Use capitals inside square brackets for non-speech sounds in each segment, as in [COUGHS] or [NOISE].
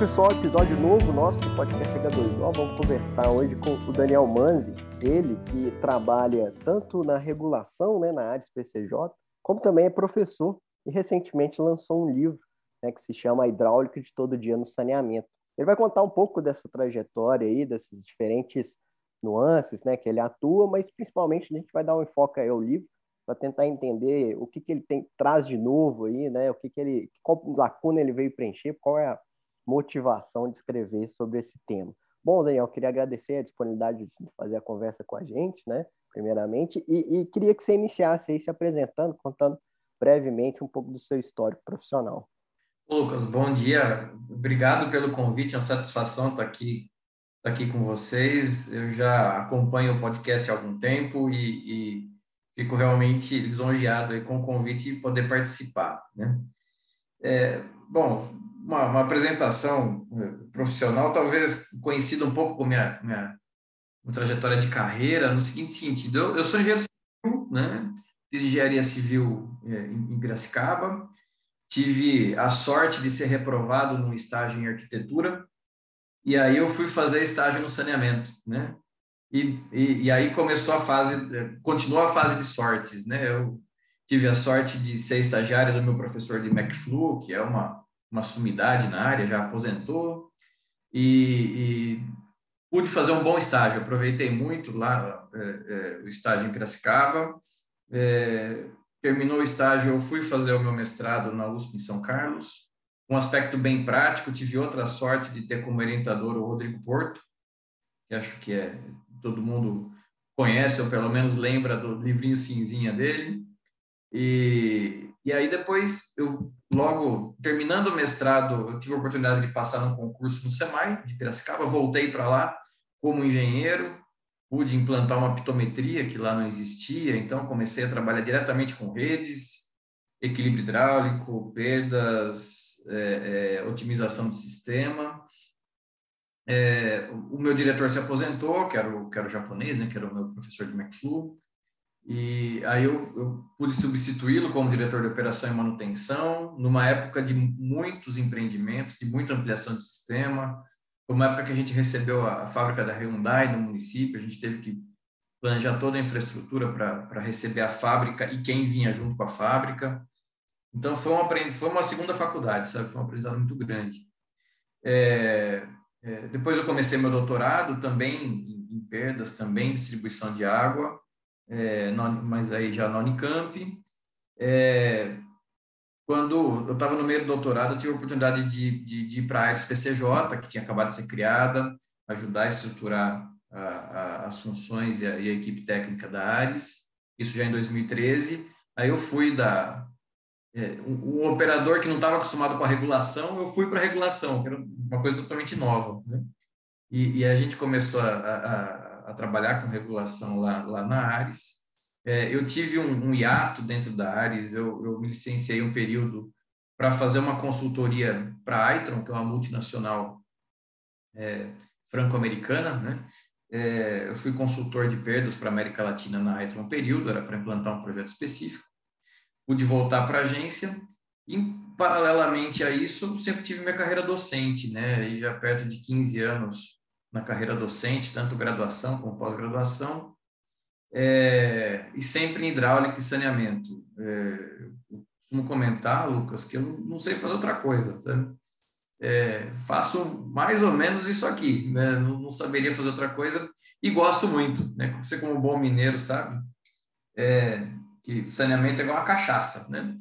pessoal, episódio novo nosso do podcast H2O. Vamos conversar hoje com o Daniel Manzi, ele que trabalha tanto na regulação, né, na área PCJ, como também é professor e recentemente lançou um livro né, que se chama Hidráulica de Todo Dia no Saneamento. Ele vai contar um pouco dessa trajetória aí, dessas diferentes nuances né, que ele atua, mas principalmente a gente vai dar um enfoque aí ao livro para tentar entender o que, que ele tem, traz de novo aí, né, o que, que ele, qual lacuna ele veio preencher, qual é a motivação de escrever sobre esse tema. Bom, Daniel, queria agradecer a disponibilidade de fazer a conversa com a gente, né, primeiramente, e, e queria que você iniciasse aí se apresentando, contando brevemente um pouco do seu histórico profissional. Lucas, bom dia. Obrigado pelo convite, é uma satisfação estar aqui, estar aqui com vocês. Eu já acompanho o podcast há algum tempo e, e fico realmente lisonjeado com o convite e poder participar. Né? É, bom, uma, uma, apresentação eh, profissional, talvez conhecida um pouco com minha, minha, minha trajetória de carreira, no seguinte sentido: eu, eu sou engenheiro civil, né? fiz engenharia civil é, em, em Piracicaba, tive a sorte de ser reprovado num estágio em arquitetura, e aí eu fui fazer estágio no saneamento, né? E, e, e, aí começou a fase, eh, continuou a fase de sortes, né? Eu tive a sorte de ser estagiário do meu professor de McFlu, que é uma, uma sumidade na área, já aposentou, e, e pude fazer um bom estágio, aproveitei muito lá é, é, o estágio em Piracicaba, é, terminou o estágio, eu fui fazer o meu mestrado na USP em São Carlos, um aspecto bem prático, tive outra sorte de ter como orientador o Rodrigo Porto, que acho que é todo mundo conhece, ou pelo menos lembra do livrinho cinzinha dele. E, e aí depois, eu logo, terminando o mestrado, eu tive a oportunidade de passar num concurso no SEMAI, de Piracicaba, voltei para lá como engenheiro, pude implantar uma pitometria que lá não existia, então comecei a trabalhar diretamente com redes, equilíbrio hidráulico, perdas, é, é, otimização do sistema, é, o meu diretor se aposentou, que era, o, que era o japonês, né, que era o meu professor de McFlu, e aí eu, eu pude substituí-lo como diretor de operação e manutenção, numa época de muitos empreendimentos, de muita ampliação de sistema, foi uma época que a gente recebeu a, a fábrica da Hyundai no município, a gente teve que planejar toda a infraestrutura para receber a fábrica e quem vinha junto com a fábrica. Então, foi uma, foi uma segunda faculdade, sabe? Foi um aprendizado muito grande. É, é, depois eu comecei meu doutorado também em, em perdas, também distribuição de água, é, mas aí já na Unicamp. É, quando eu estava no meio do doutorado, eu tive a oportunidade de, de, de ir para a Aires PCJ, que tinha acabado de ser criada, ajudar a estruturar a, a, as funções e a, e a, equipe técnica da Ares, isso já em 2013. Aí eu fui da, é, um, um, operador que não estava acostumado com a regulação, eu fui para a regulação, que era uma coisa totalmente nova. Né? E, e, a gente começou a, a, trabalhar com regulação lá, lá na Ares. É, eu tive um, um, hiato dentro da Ares, eu, eu me licenciei um período para fazer uma consultoria para a Itron, que é uma multinacional é, franco-americana, né? É, eu fui consultor de perdas para América Latina na Itron um período, era para implantar um projeto específico pude voltar para a agência e, paralelamente a isso, sempre tive minha carreira docente, né? E já perto de 15 anos na carreira docente, tanto graduação como pós-graduação, é, e sempre em hidráulica e saneamento. É, eu costumo comentar, Lucas, que eu não sei fazer outra coisa, sabe? É, faço mais ou menos isso aqui, né? não, não, saberia fazer outra coisa e gosto muito, né? Você como bom mineiro sabe, é, que saneamento é igual uma cachaça, né?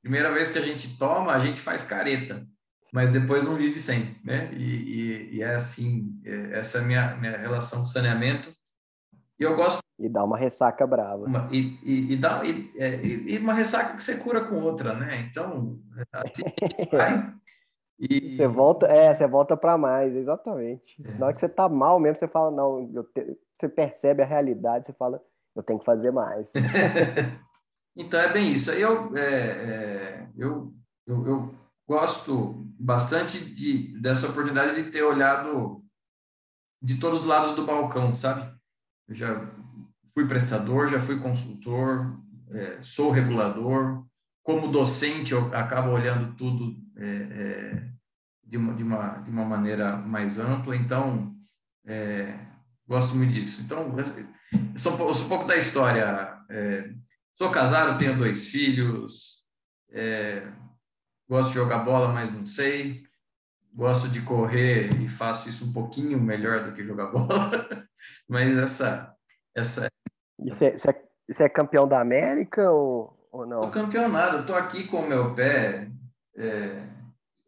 Primeira vez que a gente toma, a gente faz careta, mas depois não vive sem, né? E, e, e é assim, é, essa é a minha, minha relação com saneamento. E eu gosto... E dá uma ressaca brava. Uma, e, e, dá, é, e, uma ressaca que você cura com outra, né? Então, assim, [LAUGHS] vai... E... Você volta, é, você volta para mais, exatamente. É. Na hora que você tá mal mesmo, você fala, não, te... você percebe a realidade, você fala, eu tenho que fazer mais. [LAUGHS] então é bem isso. Eu, é, é, eu, eu, eu, gosto bastante de, dessa oportunidade de ter olhado de todos os lados do balcão, sabe? Eu já fui prestador, já fui consultor, é, sou regulador. Como docente, eu acabo olhando tudo é, é, de uma, de uma, de uma maneira mais ampla. Então, é, gosto muito disso. Então, sou, sou um pouco da história. É, sou casado, tenho dois filhos, é, gosto de jogar bola, mas não sei. Gosto de correr e faço isso um pouquinho melhor do que jogar [LAUGHS] bola. mas essa. essa... Você é, é, é campeão da América ou, ou não? Sou campeonato. Estou aqui com o meu pé. É,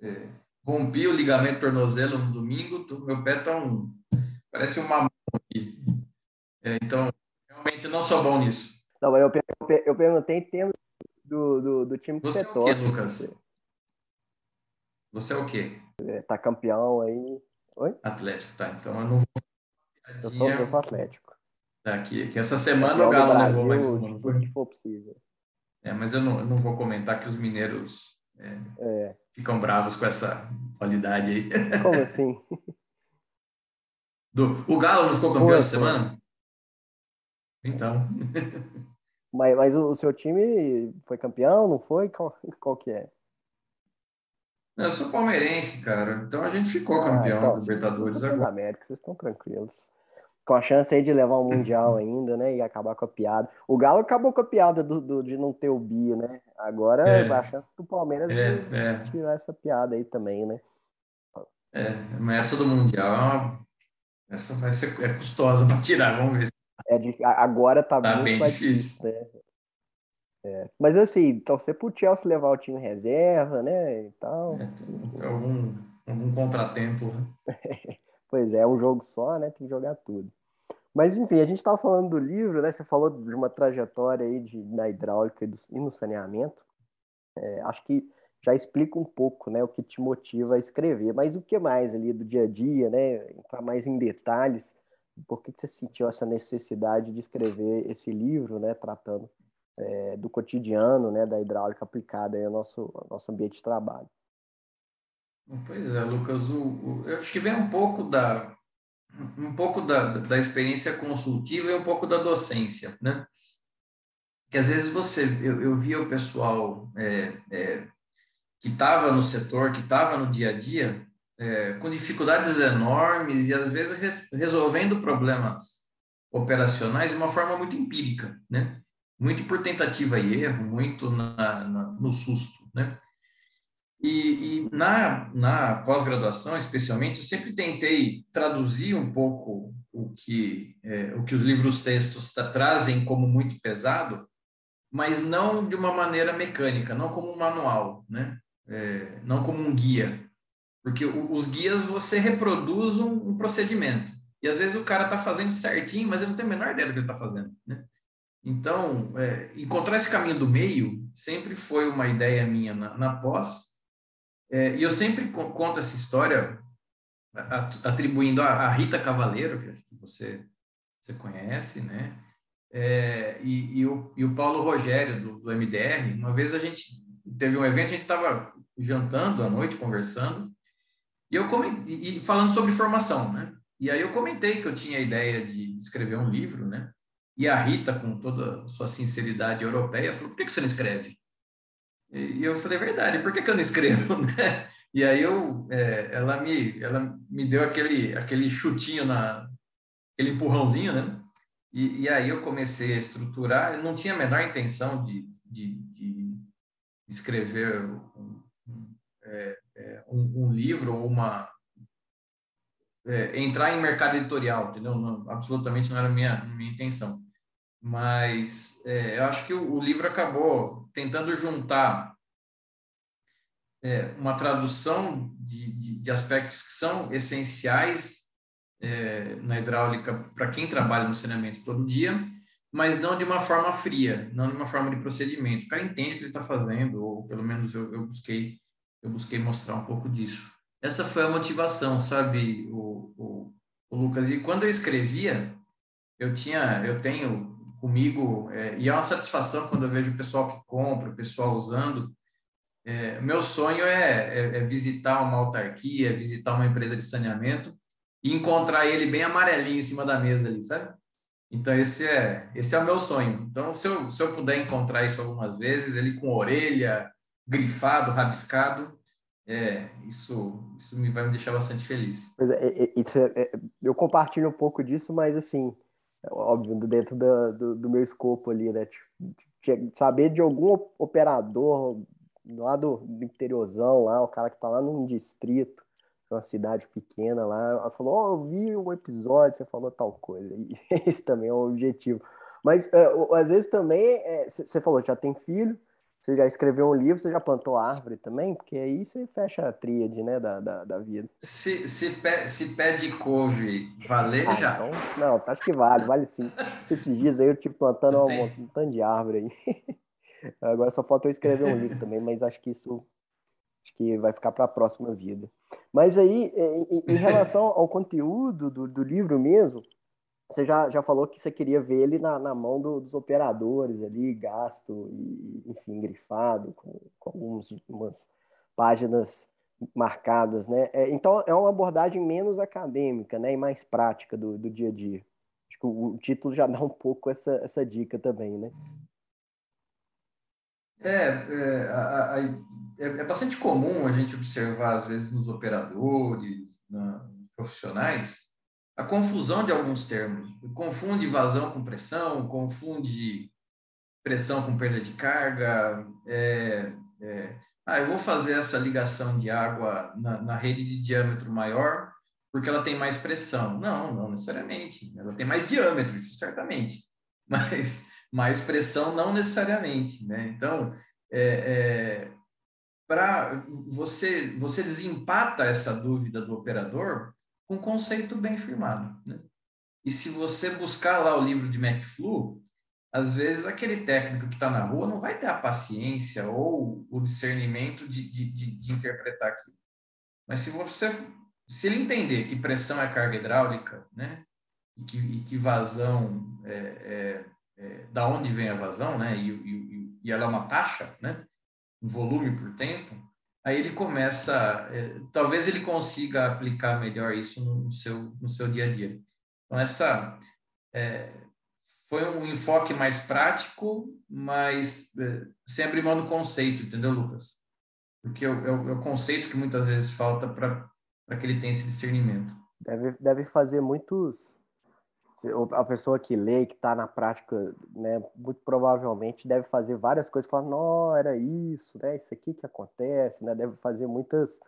é, rompi o ligamento tornozelo no domingo. Tô, meu pé tá um. Parece uma mão aqui. É, então, realmente não sou bom nisso. Não, eu, eu perguntei em termos do, do, do time que você, você é o quê, Lucas? Você. é o quê? É, tá campeão aí. Oi? Atlético, tá. Então eu não vou. Eu sou, eu sou Atlético. Tá, que, que essa semana o Galo Brasil, levou mais. Tudo que for possível. É, mas eu não, eu não vou comentar que os mineiros é, é. ficam bravos com essa qualidade aí. [LAUGHS] Como assim? Do, o Galo não ficou campeão essa semana? Então. [LAUGHS] Mas, mas o, seu time foi campeão, não foi? Qual, qual que é? Eu sou palmeirense, cara. Então a gente ficou ah, campeão então, da Libertadores agora. América, vocês estão tranquilos. Com a chance aí de levar o [LAUGHS] Mundial ainda, né? E acabar com a piada. O Galo acabou com a piada do, do de não ter o Bi, né? Agora é, a chance do Palmeiras é, de é. tirar essa piada aí também, né? É, mas essa do Mundial é essa vai ser é custosa para tirar, vamos ver. É difícil. Agora tá, tá muito mais difícil, né? É. Mas assim, torcer pro Chelsea levar o time reserva, né? E tal. É, algum, algum contratempo, né? [LAUGHS] pois é, é um jogo só, né? Tem que jogar tudo. Mas enfim, a gente estava falando do livro, né? Você falou de uma trajetória aí de, na hidráulica e, do, e no saneamento. É, acho que já explica um pouco, né, o que te motiva a escrever. Mas o que mais ali do dia a dia, né? Entrar mais em detalhes. Por que, que você sentiu essa necessidade de escrever esse livro, né? Tratando é, do cotidiano, né, da hidráulica aplicada ao nosso, ao nosso ambiente de trabalho. Pois é, Lucas, o, o, eu acho que vem um pouco da um pouco da, da experiência consultiva e um pouco da docência, né? Que às vezes você, eu, eu via o pessoal é, é, que estava no setor, que estava no dia a dia, é, com dificuldades enormes e às vezes re, resolvendo problemas operacionais de uma forma muito empírica, né? Muito por tentativa e erro, muito na, na, no susto, né? E, e na, na pós-graduação, especialmente, eu sempre tentei traduzir um pouco o que, é, o que os livros-textos trazem como muito pesado, mas não de uma maneira mecânica, não como um manual, né? É, não como um guia. Porque os guias você reproduz um, um procedimento. E às vezes o cara está fazendo certinho, mas ele não tem a menor ideia do que ele está fazendo. Né? Então, é, encontrar esse caminho do meio sempre foi uma ideia minha na, na pós, é, e eu sempre conto essa história atribuindo a, a Rita Cavaleiro, que você, você conhece, né? É, e, e, o, e, o, Paulo Rogério, do, do, MDR, uma vez a gente teve um evento, a gente estava jantando à noite, conversando, e eu e falando sobre formação, né? E aí eu comentei que eu tinha a ideia de escrever um livro, né? E a Rita, com toda a sua sinceridade europeia, falou: por que você não escreve? E eu falei: verdade, por que, eu não escrevo? [LAUGHS] Né? E aí eu, é, ela, me, ela me deu aquele, aquele chutinho, na, aquele empurrãozinho, né? E, e aí eu comecei a estruturar. Eu não tinha a menor intenção de, de, de escrever um, é, é, um, um livro ou uma, é, entrar em mercado editorial, entendeu? Não, absolutamente não era minha, minha intenção mas é, eu acho que o, o, livro acabou tentando juntar é, uma tradução de, de, de, aspectos que são essenciais é, na hidráulica para quem trabalha no saneamento todo dia, mas não de uma forma fria, não de uma forma de procedimento. O cara entende o que ele está fazendo, ou pelo menos eu, eu, busquei eu busquei mostrar um pouco disso. Essa foi a motivação, sabe, o, o, o Lucas. E quando eu escrevia, eu tinha, eu tenho comigo, é, e é uma satisfação quando eu vejo o pessoal que compra, o pessoal usando. É, meu sonho é, é, é, visitar uma autarquia, visitar uma empresa de saneamento e encontrar ele bem amarelinho em cima da mesa ali, sabe? Então, esse é, esse é o meu sonho. Então, se eu, se eu puder encontrar isso algumas vezes, ele com orelha, grifado, rabiscado, é, isso, isso me vai me deixar bastante feliz. Pois é, isso é, eu compartilho um pouco disso, mas assim, óbvio, dentro do, do, do meu escopo ali, né? Tipo, saber de algum operador lá do, do interiorzão, lá, o cara que tá lá num distrito, uma cidade pequena lá, falou, oh, eu vi um episódio, você falou tal coisa. [LAUGHS] E esse também é o objetivo. Mas uh, às vezes também, você é, falou, já tem filho, você já escreveu um livro, você já plantou árvore também? Porque aí você fecha a tríade, né, da, da, da vida. Se, se, pé, se pé de couve valer, ah, já. Então, não, acho que vale, vale sim. Esses dias aí eu tive plantando um, um tanto de árvore aí. [LAUGHS] Agora só falta eu escrever um livro também, mas acho que isso acho que vai ficar para a próxima vida. Mas aí, em, em relação ao conteúdo do, do livro mesmo, você já, já falou que você queria ver ele na, na mão do, dos operadores ali, gasto e, enfim, grifado, com, com algumas páginas marcadas, né? É, então, é uma abordagem menos acadêmica, né? E mais prática do, do dia a dia. Acho que o, o título já [LAUGHS] dá um pouco essa, essa dica também, né? É, é, a, a, é, é, bastante comum a gente observar, às vezes, nos operadores, na, nos profissionais, a confusão de alguns termos. Confunde vazão com pressão, confunde pressão com perda de carga. É, é, ah, eu vou fazer essa ligação de água na, na, rede de diâmetro maior porque ela tem mais pressão. Não, não necessariamente. Ela tem mais diâmetro, certamente. [LAUGHS] Mas mais pressão não necessariamente. Né? Então, é, é para você, você desempata essa dúvida do operador com um conceito bem firmado. Né? E se você buscar lá o livro de McFlu, às vezes aquele técnico que está na rua não vai ter a paciência ou o discernimento de, de, de, de interpretar aquilo. Mas se você se ele entender que pressão é carga hidráulica, né, e que, e que vazão é, é, é, da onde vem a vazão, né, e, e, e ela é uma taxa, né, um volume por tempo, aí ele começa, é, talvez ele consiga aplicar melhor isso no seu, no seu dia a dia. Então, essa é, foi um enfoque mais prático, mas é, sem abrir mão do conceito, entendeu, Lucas? Porque é o, é o conceito que muitas vezes falta para que ele tenha esse discernimento. Deve, deve fazer muitos a pessoa que lê, que está na prática, né, muito provavelmente deve fazer várias coisas, falar, não, era isso, né, isso aqui que acontece, né, deve fazer muitas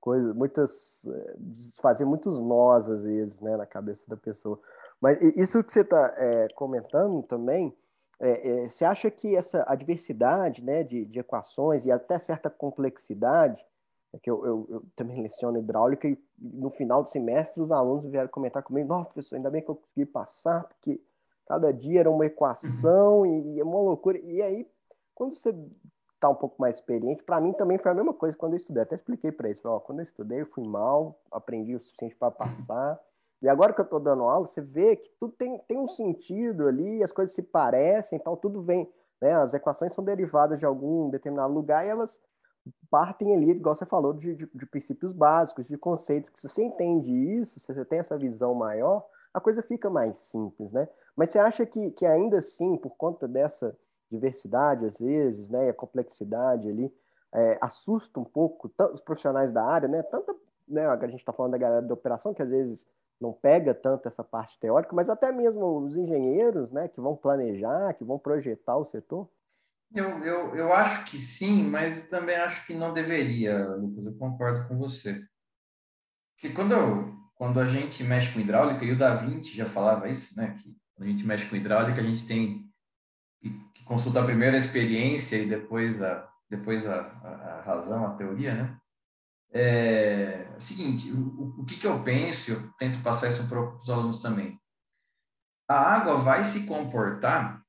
coisas, muitas, eh, fazer muitos nós às vezes, né, na cabeça da pessoa. Mas isso que você está é, comentando também, é, é, você acha que essa adversidade, né, de, de equações e até certa complexidade é que eu, eu, eu, também leciono hidráulica e no final do semestre os alunos vieram comentar comigo, nossa, professor, ainda bem que eu consegui passar, porque cada dia era uma equação e, e é uma loucura. E aí, quando você está um pouco mais experiente, para mim também foi a mesma coisa quando eu estudei. Até expliquei para eles, ó, quando eu estudei eu fui mal, aprendi o suficiente para passar. E agora que eu estou dando aula, você vê que tudo tem, tem um sentido ali, as coisas se parecem, tal, tudo vem, né? As equações são derivadas de algum determinado lugar e elas partem ali, igual você falou, de, de, de, princípios básicos, de conceitos, que se você entende isso, se você tem essa visão maior, a coisa fica mais simples, né? Mas você acha que, que ainda assim, por conta dessa diversidade, às vezes, né, e a complexidade ali, é, assusta um pouco os profissionais da área, né? Tanto, né, a gente está falando da galera da operação, que às vezes não pega tanto essa parte teórica, mas até mesmo os engenheiros, né, que vão planejar, que vão projetar o setor. Eu, eu, eu acho que sim, mas também acho que não deveria, Lucas. Eu concordo com você. Porque quando, eu, quando a gente mexe com hidráulica, e o Da Vinci já falava isso, né? Que quando a gente mexe com hidráulica, a gente tem que consultar primeiro a experiência e depois a, depois a, a, a razão, a teoria, né? É, é o seguinte, o, o que, que eu penso, eu tento passar isso para os alunos também. A água vai se comportar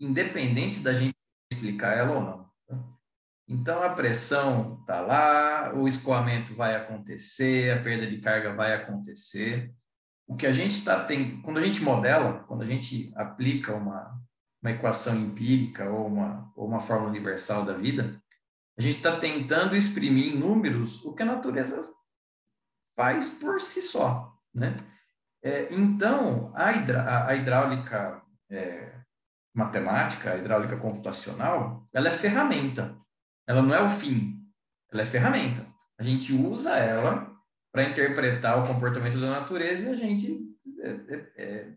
independente da gente explicar ela ou não. Tá? Então, a pressão está lá, o escoamento vai acontecer, a perda de carga vai acontecer. O que a gente está tem, quando a gente modela, quando a gente aplica uma, uma equação empírica ou uma, ou uma fórmula universal da vida, a gente está tentando exprimir em números o que a natureza faz por si só, né? É, então, a, hidra, a hidráulica é, matemática, a hidráulica computacional, ela é ferramenta. Ela não é o fim, ela é ferramenta. A gente usa ela para interpretar o comportamento da natureza e a gente é, é, é,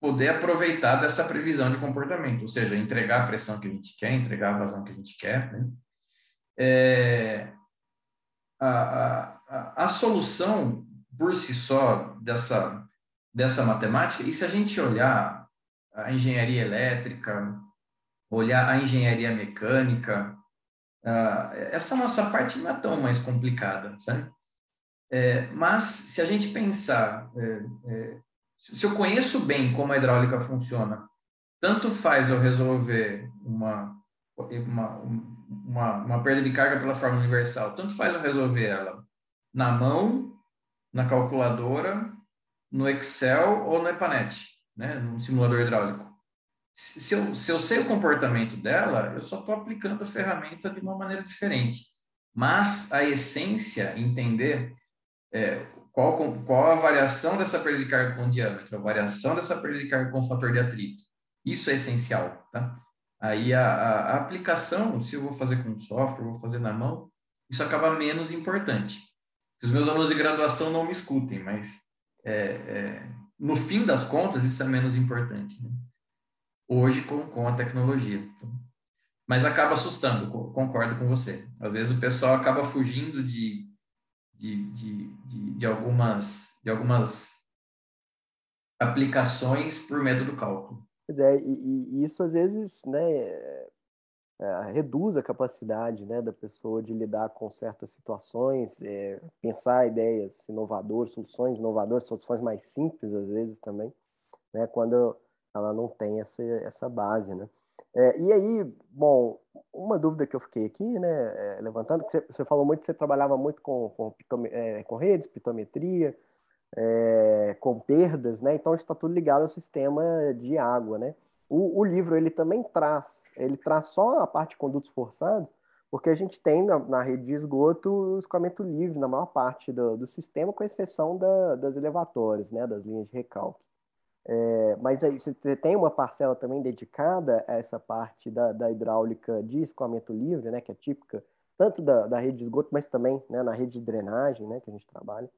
poder aproveitar dessa previsão de comportamento, ou seja, entregar a pressão que a gente quer, entregar a vazão que a gente quer. Né? É, a, a, a solução por si só dessa, dessa matemática, e se a gente olhar a engenharia elétrica, olhar a engenharia mecânica, uh, essa nossa parte não é tão mais complicada, sabe? É, mas se a gente pensar, é, é, se eu conheço bem como a hidráulica funciona, tanto faz eu resolver uma, uma, uma, uma perda de carga pela forma universal, tanto faz eu resolver ela na mão, na calculadora, no Excel ou no EPANET, né, no simulador hidráulico. Se eu, se eu sei o comportamento dela, eu só estou aplicando a ferramenta de uma maneira diferente. Mas a essência, entender é, qual, qual a variação dessa perda de carga com diâmetro, a variação dessa perda de carga com fator de atrito, isso é essencial. Tá? Aí a, a, a aplicação, se eu vou fazer com software, vou fazer na mão, isso acaba menos importante. Os meus alunos de graduação não me escutem, mas é, é, no fim das contas, isso é menos importante. Né? Hoje, com, com a tecnologia. Mas acaba assustando, concordo com você. Às vezes o pessoal acaba fugindo de, de, de, de, de algumas, de algumas aplicações por método cálculo. Pois é, e, e isso às vezes, né, é, reduz a capacidade né, da pessoa de lidar com certas situações, é, pensar ideias inovadoras, soluções inovadoras, soluções mais simples às vezes também, né, quando ela não tem essa, essa base. Né? É, e aí, bom, uma dúvida que eu fiquei aqui, né, é, levantando, que você, você, falou muito que você trabalhava muito com, com, é, com redes, pitometria, é, com perdas, né? Então está tudo ligado ao sistema de água, né? O, o, livro ele também traz, ele traz só a parte de condutos forçados, porque a gente tem na, na rede de esgoto escoamento livre na maior parte do, do sistema, com exceção da, das elevatórias, né, das linhas de recalque. É, mas aí você tem uma parcela também dedicada a essa parte da, da hidráulica de escoamento livre, né, que é típica tanto da, da rede de esgoto, mas também né, na rede de drenagem, né, que a gente trabalha.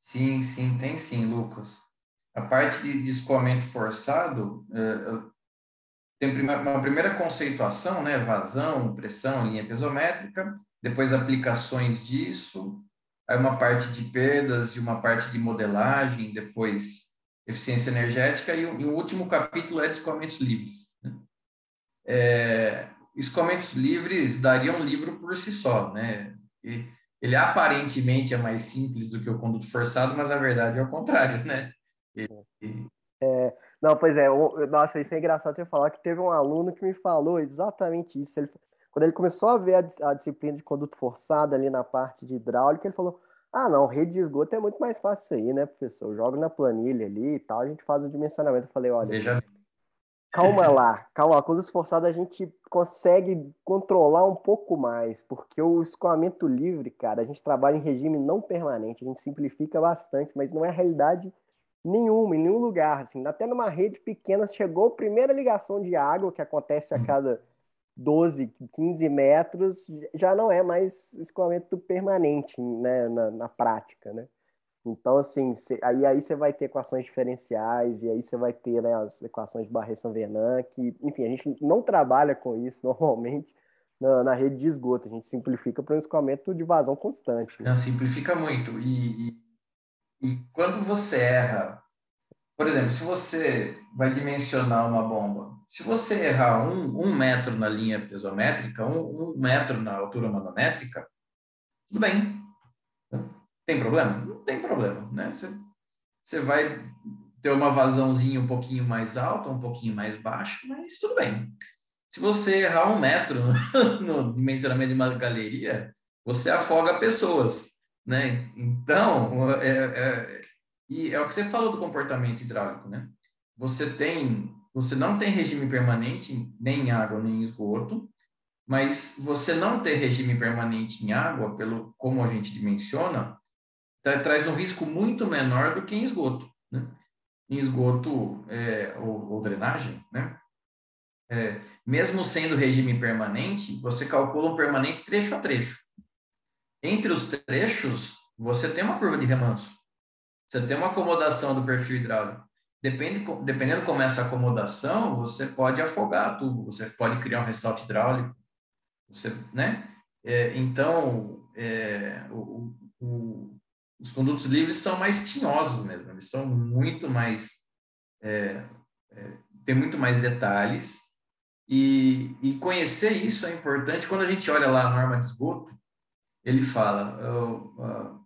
Sim, sim, tem sim, Lucas. A parte de, de escoamento forçado é, tem uma primeira conceituação, né? Vazão, pressão, linha pesométrica, depois aplicações disso, aí uma parte de perdas e uma parte de modelagem, depois eficiência energética e o, e o último capítulo é de escoamentos livres. Né? É, escoamentos livres daria um livro por si só, né? E ele aparentemente é mais simples do que o conduto forçado, mas na verdade é o contrário, né? É, não, pois é, nossa, isso é engraçado você falar que teve um aluno que me falou exatamente isso. Ele, quando ele começou a ver a, a, disciplina de conduto forçado ali na parte de hidráulica, ele falou: Ah, não, rede de esgoto é muito mais fácil isso aí, né, professor? Eu jogo na planilha ali e tal, a gente faz o dimensionamento. Eu falei: Olha, Veja. calma lá, calma lá. Conduto forçado a gente consegue controlar um pouco mais, porque o escoamento livre, cara, a gente trabalha em regime não permanente, a gente simplifica bastante, mas não é a realidade Nenhuma, em nenhum lugar. Assim, até numa rede pequena, chegou a primeira ligação de água, que acontece a uhum. cada 12, 15 metros, já não é mais escoamento permanente né, na, na prática. Né? Então, assim, cê, aí, aí você vai ter equações diferenciais, e aí você vai ter né, as equações de Barret-Sanvernan, que, enfim, a gente não trabalha com isso [LAUGHS] normalmente na, na rede de esgoto, a gente simplifica para um escoamento de vazão constante. Né? Não, simplifica muito. E, e e quando você erra, por exemplo, se você vai dimensionar uma bomba, se você errar um, um metro na linha pesométrica, um, um metro na altura manométrica, tudo bem. Tem problema? Não tem problema, né? Você, você vai ter uma vazãozinha um pouquinho mais alta, um pouquinho mais baixa, mas tudo bem. Se você errar um metro [LAUGHS] no dimensionamento de uma galeria, você afoga pessoas né? Então, é, é, e é o que você falou do comportamento hidráulico, né? Você tem, você não tem regime permanente nem em água nem em esgoto, mas você não ter regime permanente em água, pelo como a gente dimensiona, tra traz um risco muito menor do que em esgoto, né? Em esgoto é, ou, ou drenagem, né? é, mesmo sendo regime permanente, você calcula um permanente trecho a trecho. Entre os trechos, você tem uma curva de remanso. Você tem uma acomodação do perfil hidráulico. Depende, dependendo como é essa acomodação, você pode afogar tudo, você pode criar um ressalte hidráulico, você, né? É, então, é, o, o, os condutos livres são mais tinhosos mesmo, eles são muito mais, é, é, tem muito mais detalhes, e, e, conhecer isso é importante. Quando a gente olha lá a norma de esgoto, ele fala, uh,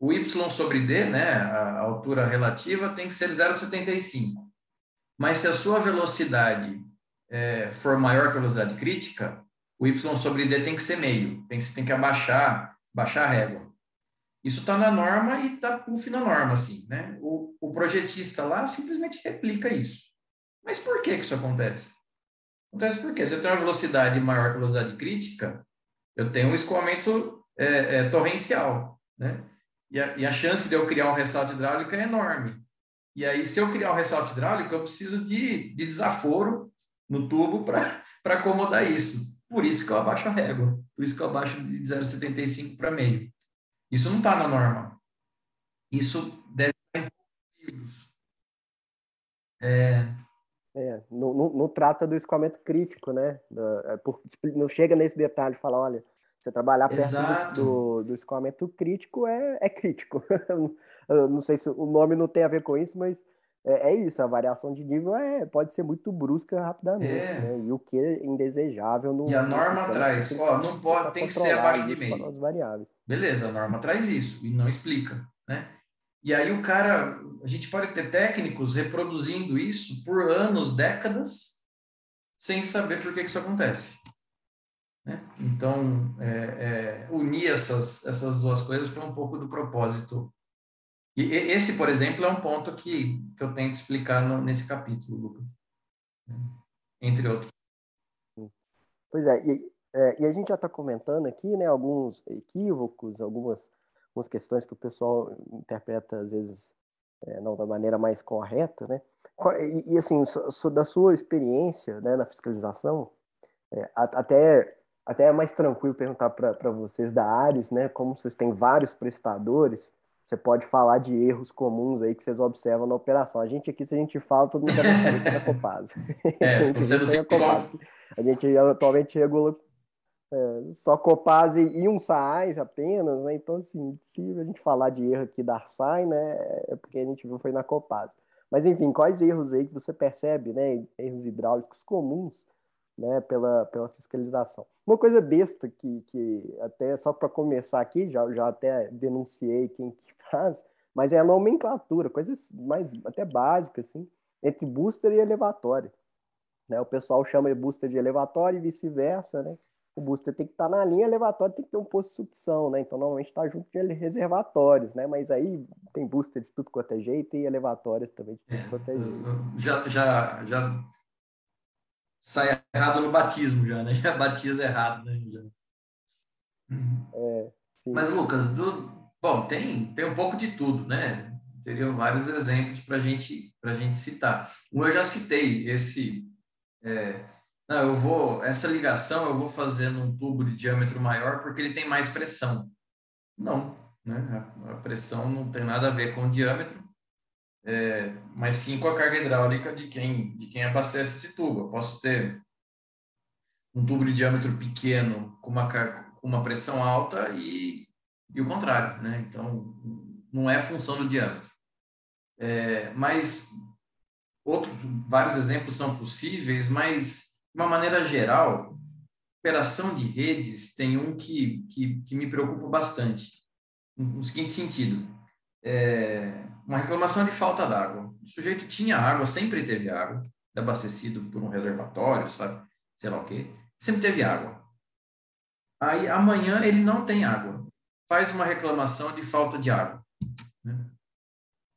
o y sobre d, né, a altura relativa, tem que ser 0,75. Mas se a sua velocidade é, for maior que a velocidade crítica, o y sobre d tem que ser meio, tem, tem que abaixar, baixar a régua. Isso está na norma e está puff na norma, assim, né? O, o projetista lá simplesmente replica isso. Mas por que, que isso acontece? Acontece porque se eu tenho uma velocidade maior que a velocidade crítica, eu tenho um escoamento é, é, torrencial, né? E a, e a, chance de eu criar um ressalto hidráulico é enorme. E aí, se eu criar um ressalto hidráulico, eu preciso de, de desaforo no tubo para [LAUGHS] acomodar isso. Por isso que eu abaixo a régua. Por isso que eu abaixo de 0,75 para meio. Isso não está na norma. Isso deve estar em. É... Não, não, trata do escoamento crítico, né? É, por, não chega nesse detalhe de falar, olha, você trabalhar perto do, do, escoamento crítico é, é crítico. [LAUGHS] não sei se o nome não tem a ver com isso, mas é, é isso, a variação de nível é, pode ser muito brusca rapidamente, é. né? E o que é indesejável no E a norma traz, ó, não pode, tem que ser abaixo de meio. Variáveis. Beleza, a norma traz isso e não explica, né? E aí o cara, a gente pode ter técnicos reproduzindo isso por anos, décadas, sem saber por que isso acontece. Né? Então, é, é, unir essas, essas duas coisas foi um pouco do propósito. E esse, por exemplo, é um ponto que, que eu tento explicar no, nesse capítulo, Lucas. Entre outros. Pois é e, é, e a gente já está comentando aqui né, alguns equívocos, algumas, algumas questões que o pessoal interpreta, às vezes, é, não da maneira mais correta. Né? E, e assim, so, so, da sua experiência né, na fiscalização, é, até até é mais tranquilo perguntar para vocês da Ares, né? Como vocês têm vários prestadores, você pode falar de erros comuns aí que vocês observam na operação. A gente aqui, se a gente fala, todo mundo [LAUGHS] quer saber que é Copasa. É, [LAUGHS] a gente, você Copasa. A gente atualmente regula é, só Copasa e um SAAS apenas, né? Então, assim, se a gente falar de erro aqui da Arsai, né? É porque a gente viu foi na Copasa. Mas, enfim, quais erros aí que você percebe, né? Erros hidráulicos comuns né, pela, pela fiscalização. Uma coisa besta que, que até só para começar aqui, já, já até denunciei quem que [LAUGHS] faz, mas é a nomenclatura, coisas mais até básicas, assim, entre booster e elevatório. Né? O pessoal chama de booster de elevatório e vice-versa, né? O booster tem que estar tá na linha, elevatório tem que ter um posto de sucção, né? Então, normalmente está junto de reservatórios, né? Mas aí tem booster de tudo quanto é jeito e elevatórios também de tudo quanto é jeito. Já, já, já sai errado no batismo já, né? [LAUGHS] Já batiza errado, né? Já. É, Mas, Lucas, do... bom, tem, tem um pouco de tudo, né? Teriam vários exemplos para gente, a gente citar. Um eu já citei, esse... É... Não, eu vou... Essa ligação eu vou fazer num tubo de diâmetro maior porque ele tem mais pressão. Não, né? A, a pressão não tem nada a ver com o diâmetro é, mas sim com a carga hidráulica de quem, de quem abastece esse tubo. Eu posso ter um tubo de diâmetro pequeno com uma, com uma pressão alta e, e o contrário, né? Então, não é função do diâmetro. É, mas outros, vários exemplos são possíveis, mas de uma maneira geral, operação de redes tem um que, que, que me preocupa bastante, no seguinte sentido. É, uma reclamação de falta d'água. O sujeito tinha água, sempre teve água, abastecido por um reservatório, sabe? Sei lá o quê. Sempre teve água. Aí amanhã ele não tem água. Faz uma reclamação de falta de água. Né?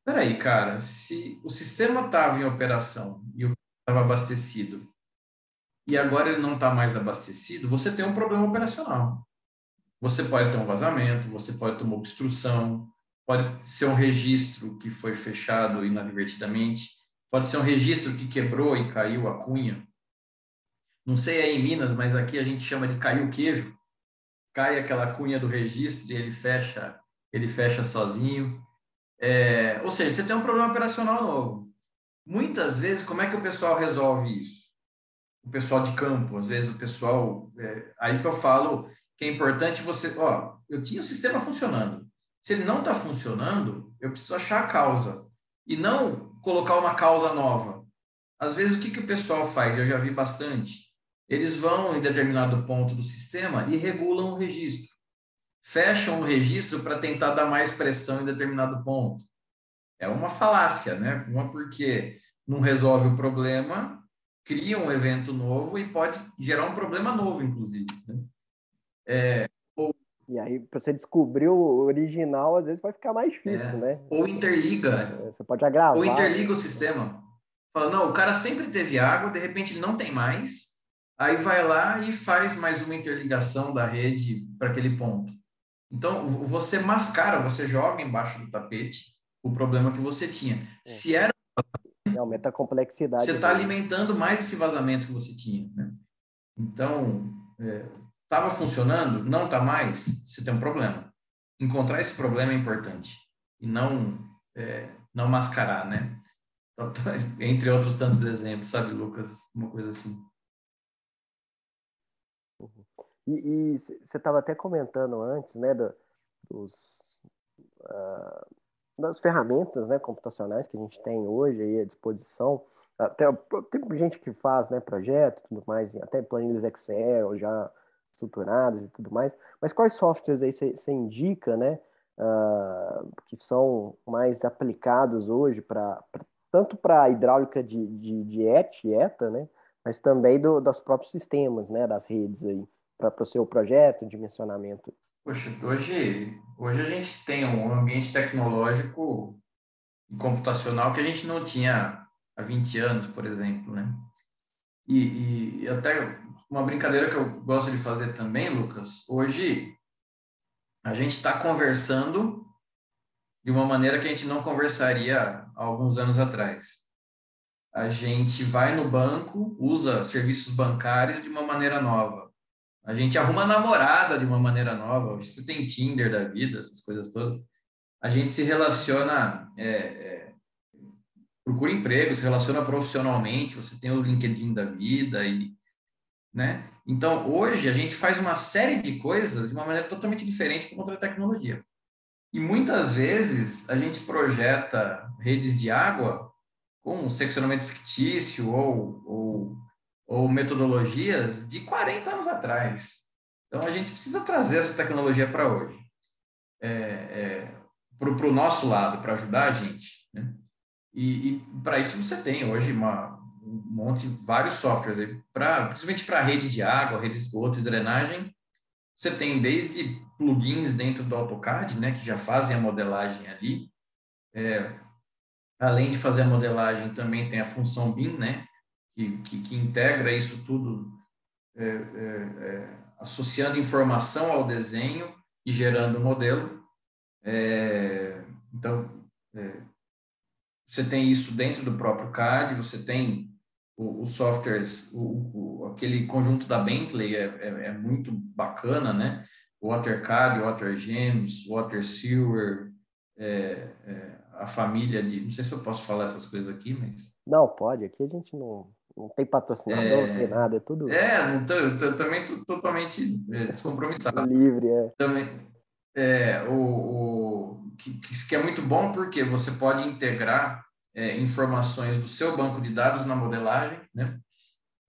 Peraí, cara, se o sistema estava em operação e estava abastecido e agora ele não está mais abastecido, você tem um problema operacional. Você pode ter um vazamento, você pode ter uma obstrução, pode ser um registro que foi fechado inadvertidamente, pode ser um registro que quebrou e caiu a cunha, não sei aí em Minas, mas aqui a gente chama de cair o queijo. Cai aquela cunha do registro e ele fecha, ele fecha sozinho. É, ou seja, você tem um problema operacional novo. Muitas vezes, como é que o pessoal resolve isso? O pessoal de campo, às vezes o pessoal. É, aí que eu falo que é importante você. Ó, eu tinha o sistema funcionando. Se ele não está funcionando, eu preciso achar a causa. E não colocar uma causa nova. Às vezes, o que, que o pessoal faz? Eu já vi bastante. Eles vão em determinado ponto do sistema e regulam o registro. Fecham o registro para tentar dar mais pressão em determinado ponto. É uma falácia, né? Uma porque não resolve o problema, cria um evento novo e pode gerar um problema novo, inclusive. Né? É, ou, e aí, para você descobrir o original, às vezes vai ficar mais difícil, é, né? Ou interliga. É, você pode agravar. Ou interliga o sistema. Fala, não, o cara sempre teve água, de repente não tem mais, aí vai lá e faz mais uma interligação da rede para aquele ponto. Então, você mascara, você joga embaixo do tapete o problema que você tinha. É. Se era. Aumenta a complexidade. Você está alimentando mais esse vazamento que você tinha. Né? Então, estava é, funcionando, não está mais, você tem um problema. Encontrar esse problema é importante. E não, é, não mascarar, né? [LAUGHS] Entre outros tantos exemplos, sabe, Lucas? Uma coisa assim. E, você estava até comentando antes, né, do, dos, uh, das ferramentas, né, computacionais que a gente tem hoje aí à disposição. Até tem gente que faz, né, projeto, tudo mais, até planilhas Excel já estruturadas e tudo mais. Mas quais softwares aí você indica, né, uh, que são mais aplicados hoje para tanto para a hidráulica de, de, de ET, ETA, né, mas também do, dos próprios sistemas, né, das redes aí para o seu projeto, dimensionamento? Poxa, hoje, hoje a gente tem um ambiente tecnológico e computacional que a gente não tinha há 20 anos, por exemplo, né? E, e até uma brincadeira que eu gosto de fazer também, Lucas, hoje a gente está conversando de uma maneira que a gente não conversaria há alguns anos atrás. A gente vai no banco, usa serviços bancários de uma maneira nova a gente arruma namorada de uma maneira nova. Você tem Tinder da vida, essas coisas todas. A gente se relaciona, é, é, procura emprego, se relaciona profissionalmente. Você tem o LinkedIn da vida e, né? Então hoje a gente faz uma série de coisas de uma maneira totalmente diferente com outra tecnologia. E muitas vezes a gente projeta redes de água com seccionamento fictício ou, ou ou metodologias de 40 anos atrás. Então, a gente precisa trazer essa tecnologia para hoje, é, é, para o nosso lado, para ajudar a gente. Né? E, e para isso você tem hoje uma, um monte, vários softwares, pra, principalmente para rede de água, rede de esgoto e drenagem. Você tem desde plugins dentro do AutoCAD, né, que já fazem a modelagem ali. É, além de fazer a modelagem, também tem a função BIM, né, que, que, integra isso tudo, é, é, é, associando informação ao desenho e gerando modelo. É, então, é, você tem isso dentro do próprio CAD, você tem os softwares, o, o, aquele conjunto da Bentley é, é, é, muito bacana, né? WaterCAD, WaterGems, WaterSewer, é, é, a família de... Não sei se eu posso falar essas coisas aqui, mas... Não, pode. Aqui a gente não, não tem patrocinador, é, não tem nada, é tudo. É, não tô, tô, também tô totalmente é, descompromissado. Livre, é. Também, é, o, o, que, que é muito bom porque você pode integrar é, informações do seu banco de dados na modelagem, né?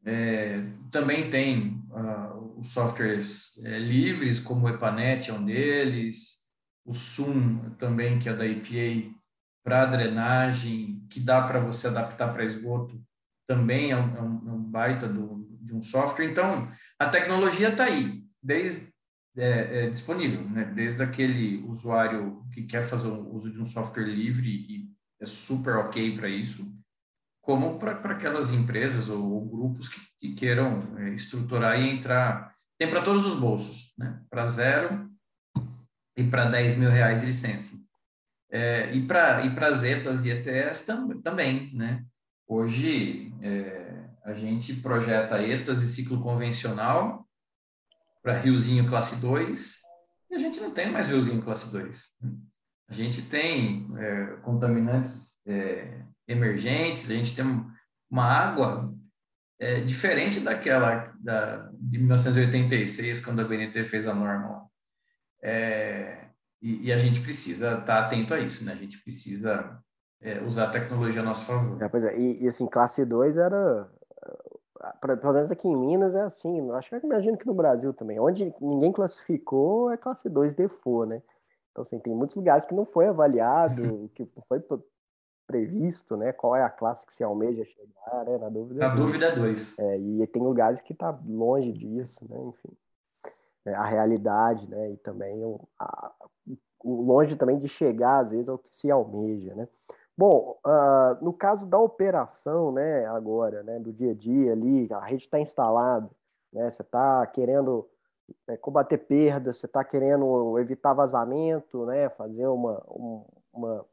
É, também tem uh, os softwares é, livres, como o EPANET é um deles, o SUM também, que é da EPA, para drenagem, que dá para você adaptar para esgoto também é um, é um, é um baita do, de um software. Então, a tecnologia está aí, desde é, é, disponível, né? desde aquele usuário que quer fazer o uso de um software livre e é super ok para isso, como para aquelas empresas ou, ou grupos que, que queiram é, estruturar e entrar. Tem para todos os bolsos, né? para zero e para 10 mil reais de licença. É, e para e as ETAs e ETS tam, também, né? Hoje é, a gente projeta ETAs e ciclo convencional para riozinho classe 2 e a gente não tem mais riozinho classe 2. A gente tem é, contaminantes é, emergentes, a gente tem uma água é, diferente daquela da, de 1986, quando a BNT fez a norma. É, e, e, a gente precisa estar tá atento a isso, né? A gente precisa é, usar a tecnologia a nosso favor. É, pois é, e, e assim, classe 2 era pra, pelo menos aqui em Minas é assim, acho que imagino que no Brasil também, onde ninguém classificou é classe 2 default, né? Então, assim, tem muitos lugares que não foi avaliado, [LAUGHS] que foi previsto, né? Qual é a classe que se almeja chegar, né? Na dúvida. Na dúvida é dois. É, e tem lugares que está longe disso, né? Enfim, é, a realidade, né? E também o, a, o longe também de chegar às vezes ao que se almeja, né? Bom, uh, no caso da operação, né? Agora, né? Do dia a dia ali, a rede está instalada, né? Você está querendo é, combater perdas, você está querendo evitar vazamento, né? Fazer uma, uma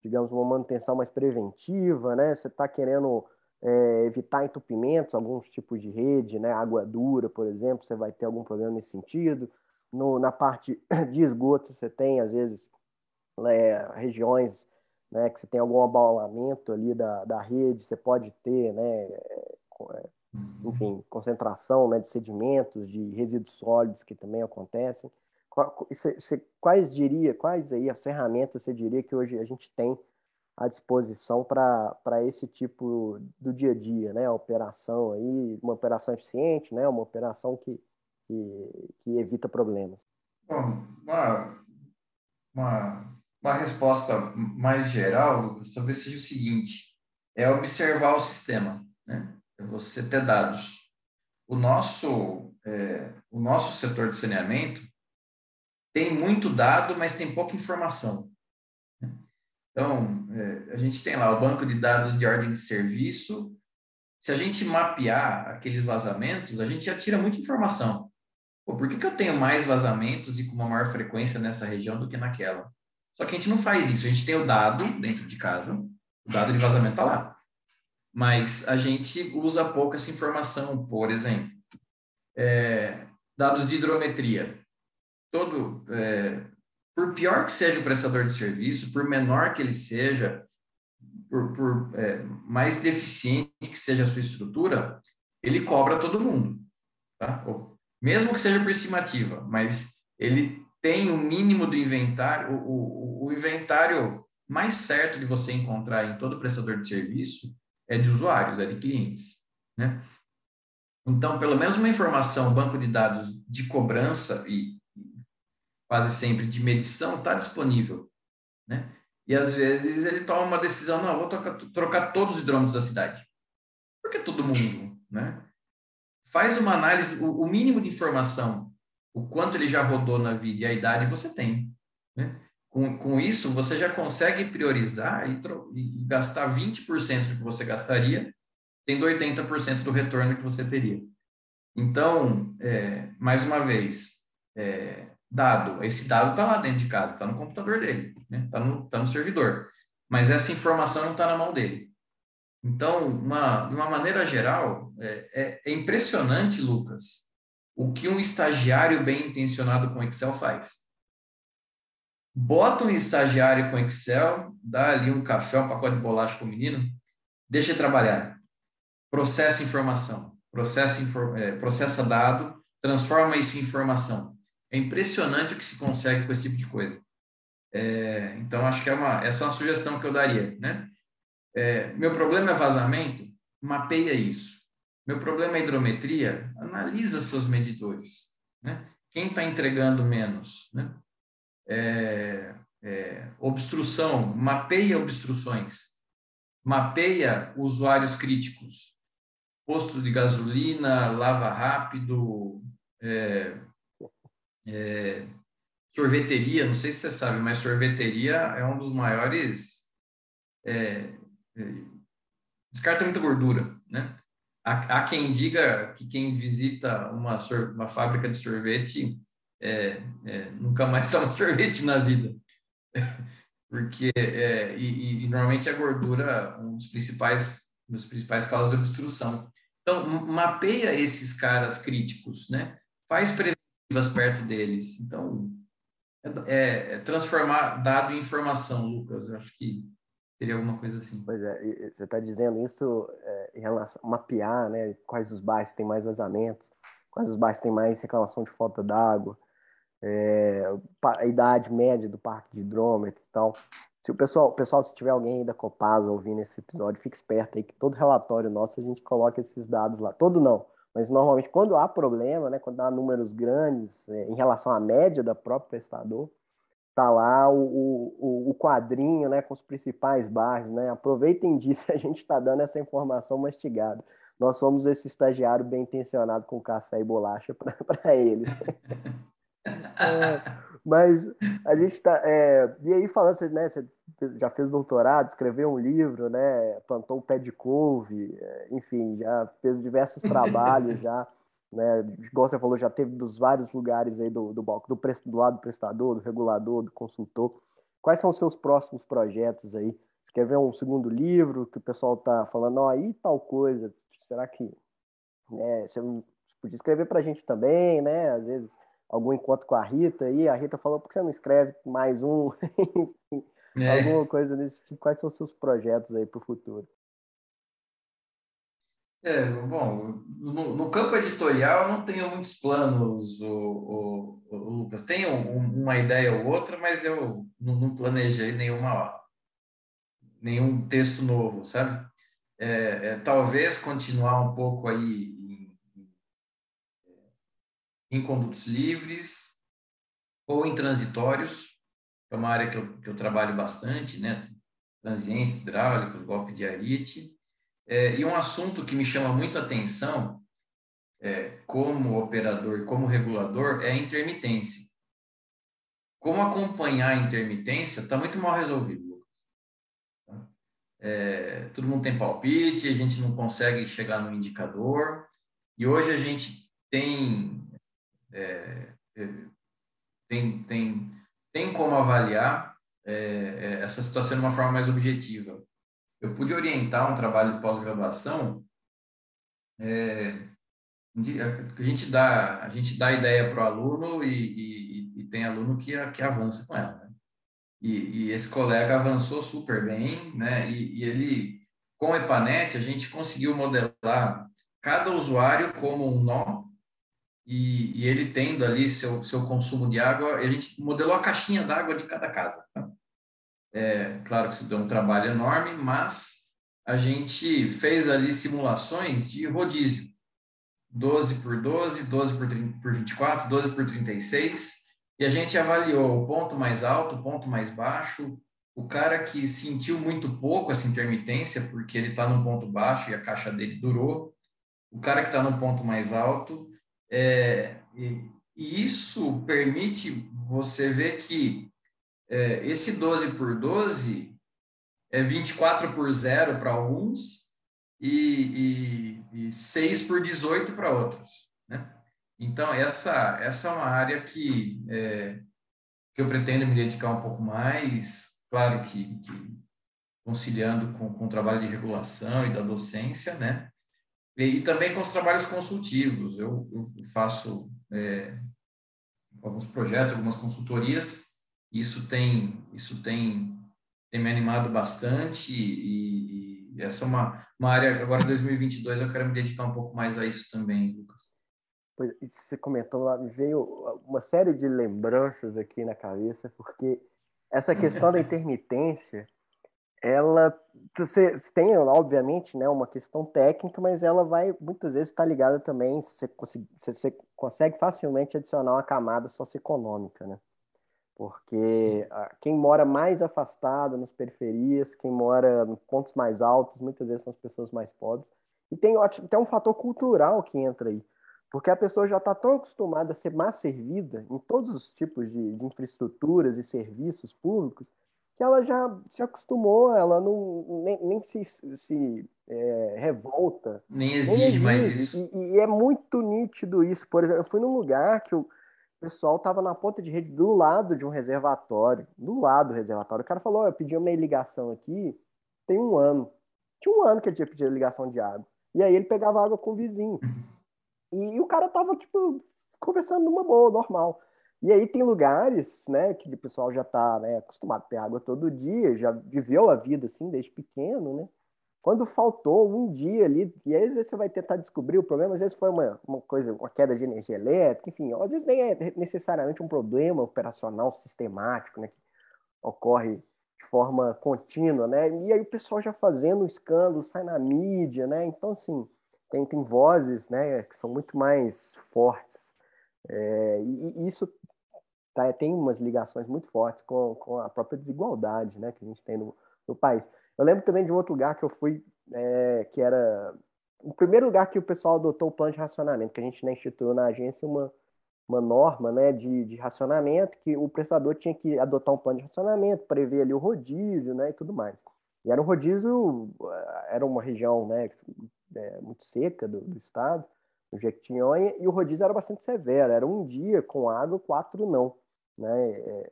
digamos, uma manutenção mais preventiva, né? Você está querendo é, evitar entupimentos, alguns tipos de rede, né? Água dura, por exemplo, você vai ter algum problema nesse sentido. No, na parte [COUGHS] de esgoto, você tem, às vezes, é, regiões né, que você tem algum abalamento ali da, da rede, você pode ter, né, é, enfim, concentração né, de sedimentos, de resíduos sólidos que também acontecem quais diria, quais aí as ferramentas você diria que hoje a gente tem à disposição para esse tipo do dia a dia, né? A operação aí, uma operação eficiente, né? Uma operação que, que, que evita problemas. Bom, uma, uma, uma resposta mais geral, talvez seja o seguinte, é observar o sistema, né? É você ter dados. O nosso, é, o nosso setor de saneamento, tem muito dado, mas tem pouca informação. Então, é, a gente tem lá o banco de dados de ordem de serviço. Se a gente mapear aqueles vazamentos, a gente já tira muita informação. Pô, por que, que eu tenho mais vazamentos e com uma maior frequência nessa região do que naquela? Só que a gente não faz isso. A gente tem o dado dentro de casa, o dado de vazamento está lá. Mas a gente usa pouco essa informação, por exemplo. É, dados de hidrometria todo, é, por pior que seja o prestador de serviço, por menor que ele seja, por, por é, mais deficiente que seja a sua estrutura, ele cobra todo mundo, tá? mesmo que seja por estimativa, mas ele tem o mínimo do inventário, o, o, o inventário mais certo de você encontrar em todo prestador de serviço é de usuários, é de clientes, né? Então, pelo menos uma informação, banco de dados de cobrança e quase sempre de medição está disponível, né? E às vezes ele toma uma decisão, não, vou trocar, trocar todos os hidrômetros da cidade. Porque todo mundo, né? Faz uma análise, o, o, mínimo de informação, o quanto ele já rodou na vida e a idade você tem, né? Com, com isso, você já consegue priorizar e, e gastar 20% do que você gastaria, tendo 80% do retorno que você teria. Então, é, mais uma vez, é, dado. Esse dado está lá dentro de casa, está no computador dele, está né? Tá no, tá no servidor. Mas essa informação não está na mão dele. Então, uma, de uma maneira geral, é, é, é, impressionante, Lucas, o que um estagiário bem intencionado com Excel faz. Bota um estagiário com Excel, dá ali um café, um pacote de bolacha para o menino, deixa ele trabalhar. Processa informação, processa, é, processa dado, transforma isso em informação. É impressionante o que se consegue com esse tipo de coisa. É, então, acho que é uma, essa é uma sugestão que eu daria. Né? É, meu problema é vazamento? Mapeia isso. Meu problema é hidrometria? Analisa seus medidores. Né? Quem está entregando menos? Né? É, é, obstrução, mapeia obstruções. Mapeia usuários críticos. Posto de gasolina, lava rápido, é, é, sorveteria, não sei se você sabe, mas sorveteria é um dos maiores. É, é, descarta muita gordura? Há, há, quem diga que quem visita uma, uma fábrica de sorvete é, é, nunca mais [LAUGHS] toma sorvete na vida. [LAUGHS] Porque, é, e, e, normalmente a gordura, um dos principais das principais causas de obstrução. Então, mapeia esses caras críticos, né? Faz preventivas perto deles. Então, é, é transformar dado em informação, Lucas. Eu acho que seria alguma coisa assim. Pois é, você está dizendo isso é, em relação a mapear, né? Quais os bairros têm mais vazamentos, quais os bairros têm mais reclamação de falta d'água, é, a idade média do parque de hidrômetro e tal. Se o pessoal, pessoal, se tiver alguém aí da Copasa ouvindo esse episódio, fique esperto aí que todo relatório nosso a gente coloca esses dados lá. Todo não, mas normalmente quando há problema, né, quando há números grandes é, em relação à média da própria prestador, tá lá o, o, o, quadrinho, né, com os principais bairros, né? Aproveitem disso, [LAUGHS] a gente está dando essa informação mastigada. Nós somos esse estagiário bem intencionado com café e bolacha para [LAUGHS] eles. [LAUGHS] é, mas a gente está. É, e aí, falando, você, né, você já fez doutorado, escreveu um livro, né, plantou o pé de couve, é, enfim, já fez diversos trabalhos já. Né, igual você falou, já teve dos vários lugares aí do, do, do, do lado do prestador, do regulador, do consultor. Quais são os seus próximos projetos aí? Escrever um segundo livro que o pessoal está falando, ó, aí tal coisa, será que né, você podia escrever para a gente também, né? Às vezes algum encontro com a Rita e a Rita falou, por que você não escreve mais um? [LAUGHS] é. Alguma coisa desse tipo. Quais são os seus projetos aí para o futuro? É, bom, no, no, campo editorial eu não tenho muitos planos, o, o, o Lucas. Tenho um, uma ideia ou outra, mas eu não, não, planejei nenhuma, nenhum texto novo, sabe? É, é, talvez continuar um pouco aí em condutos livres ou em transitórios, é uma área que eu, que eu trabalho bastante, né? Transientes, hidráulicos, golpe de arite. É, e um assunto que me chama muito atenção, é, como operador como regulador, é a intermitência. Como acompanhar a intermitência está muito mal resolvido, Lucas. É, todo mundo tem palpite, a gente não consegue chegar no indicador, e hoje a gente tem é, é, tem, tem, tem como avaliar é, essa situação de uma forma mais objetiva. Eu pude orientar um trabalho de pós-graduação é, a gente dá a gente dá ideia para o aluno e, e, e, tem aluno que, que avança com ela né? e, e, esse colega avançou super bem né e, ele com o Epanet a gente conseguiu modelar cada usuário como um nó e, e, ele tendo ali seu, seu consumo de água, a gente modelou a caixinha d'água de cada casa. Tá? É, claro que isso deu um trabalho enorme, mas a gente fez ali simulações de rodízio. 12 por 12, 12 por, 30, por 24, 12 por 36, e a gente avaliou o ponto mais alto, o ponto mais baixo, o cara que sentiu muito pouco essa intermitência, porque ele está num ponto baixo e a caixa dele durou, o cara que está no ponto mais alto, é, e, e, isso permite você ver que é, esse 12 por 12 é 24 por 0 para alguns e, e, e 6 por 18 para outros. Né? Então, essa, essa é uma área que, é, que eu pretendo me dedicar um pouco mais, claro que, que conciliando com, com o trabalho de regulação e da docência, né? E, e também com os trabalhos consultivos. Eu, eu faço é, alguns projetos, algumas consultorias. Isso tem, isso tem, tem me animado bastante e, e essa é uma, uma área, agora em 2022, eu quero me dedicar um pouco mais a isso também, Lucas. Pois, você comentou lá, me veio uma série de lembranças aqui na cabeça, porque essa questão da [LAUGHS] intermitência ela você tem obviamente né uma questão técnica mas ela vai muitas vezes estar ligada também se você, se você consegue facilmente adicionar uma camada socioeconômica né porque quem mora mais afastado nas periferias quem mora em pontos mais altos muitas vezes são as pessoas mais pobres e tem até um fator cultural que entra aí porque a pessoa já está tão acostumada a ser mais servida em todos os tipos de, de infraestruturas e serviços públicos que ela já se acostumou, ela não nem, nem se, se é, revolta. Nem exige, nem exige, mais isso. E, e, é muito nítido isso. Por exemplo, eu fui num lugar que o pessoal estava na ponta de rede do lado de um reservatório, do lado do reservatório. O cara falou: oh, eu pedi uma ligação aqui tem um ano. Tinha um ano que ele tinha pedido ligação de água. E aí ele pegava água com o vizinho. E, [LAUGHS] e o cara tava, tipo, conversando numa boa, normal. E aí tem lugares, né, que o pessoal já está né, acostumado a ter água todo dia, já viveu a vida assim desde pequeno, né? Quando faltou um dia ali, e às vezes você vai tentar descobrir o problema, às vezes foi uma, uma coisa, uma queda de energia elétrica, enfim, às vezes nem é necessariamente um problema operacional sistemático, né, que ocorre de forma contínua, né? E aí o pessoal já fazendo um escândalo, sai na mídia, né? Então, assim, tem, tem vozes, né, que são muito mais fortes. É, e, e isso tá, tem umas ligações muito fortes com, com a própria desigualdade né, que a gente tem no, no país. Eu lembro também de um outro lugar que eu fui, é, que era o primeiro lugar que o pessoal adotou o plano de racionamento, que a gente né, instituiu na agência uma, uma norma né, de, de racionamento, que o prestador tinha que adotar um plano de racionamento, prever ali o rodízio né, e tudo mais. E era um rodízio, era uma região né, é, muito seca do, do estado, no Jequitinhonha, e o rodízio era bastante severo, era um dia com água, quatro não. Né?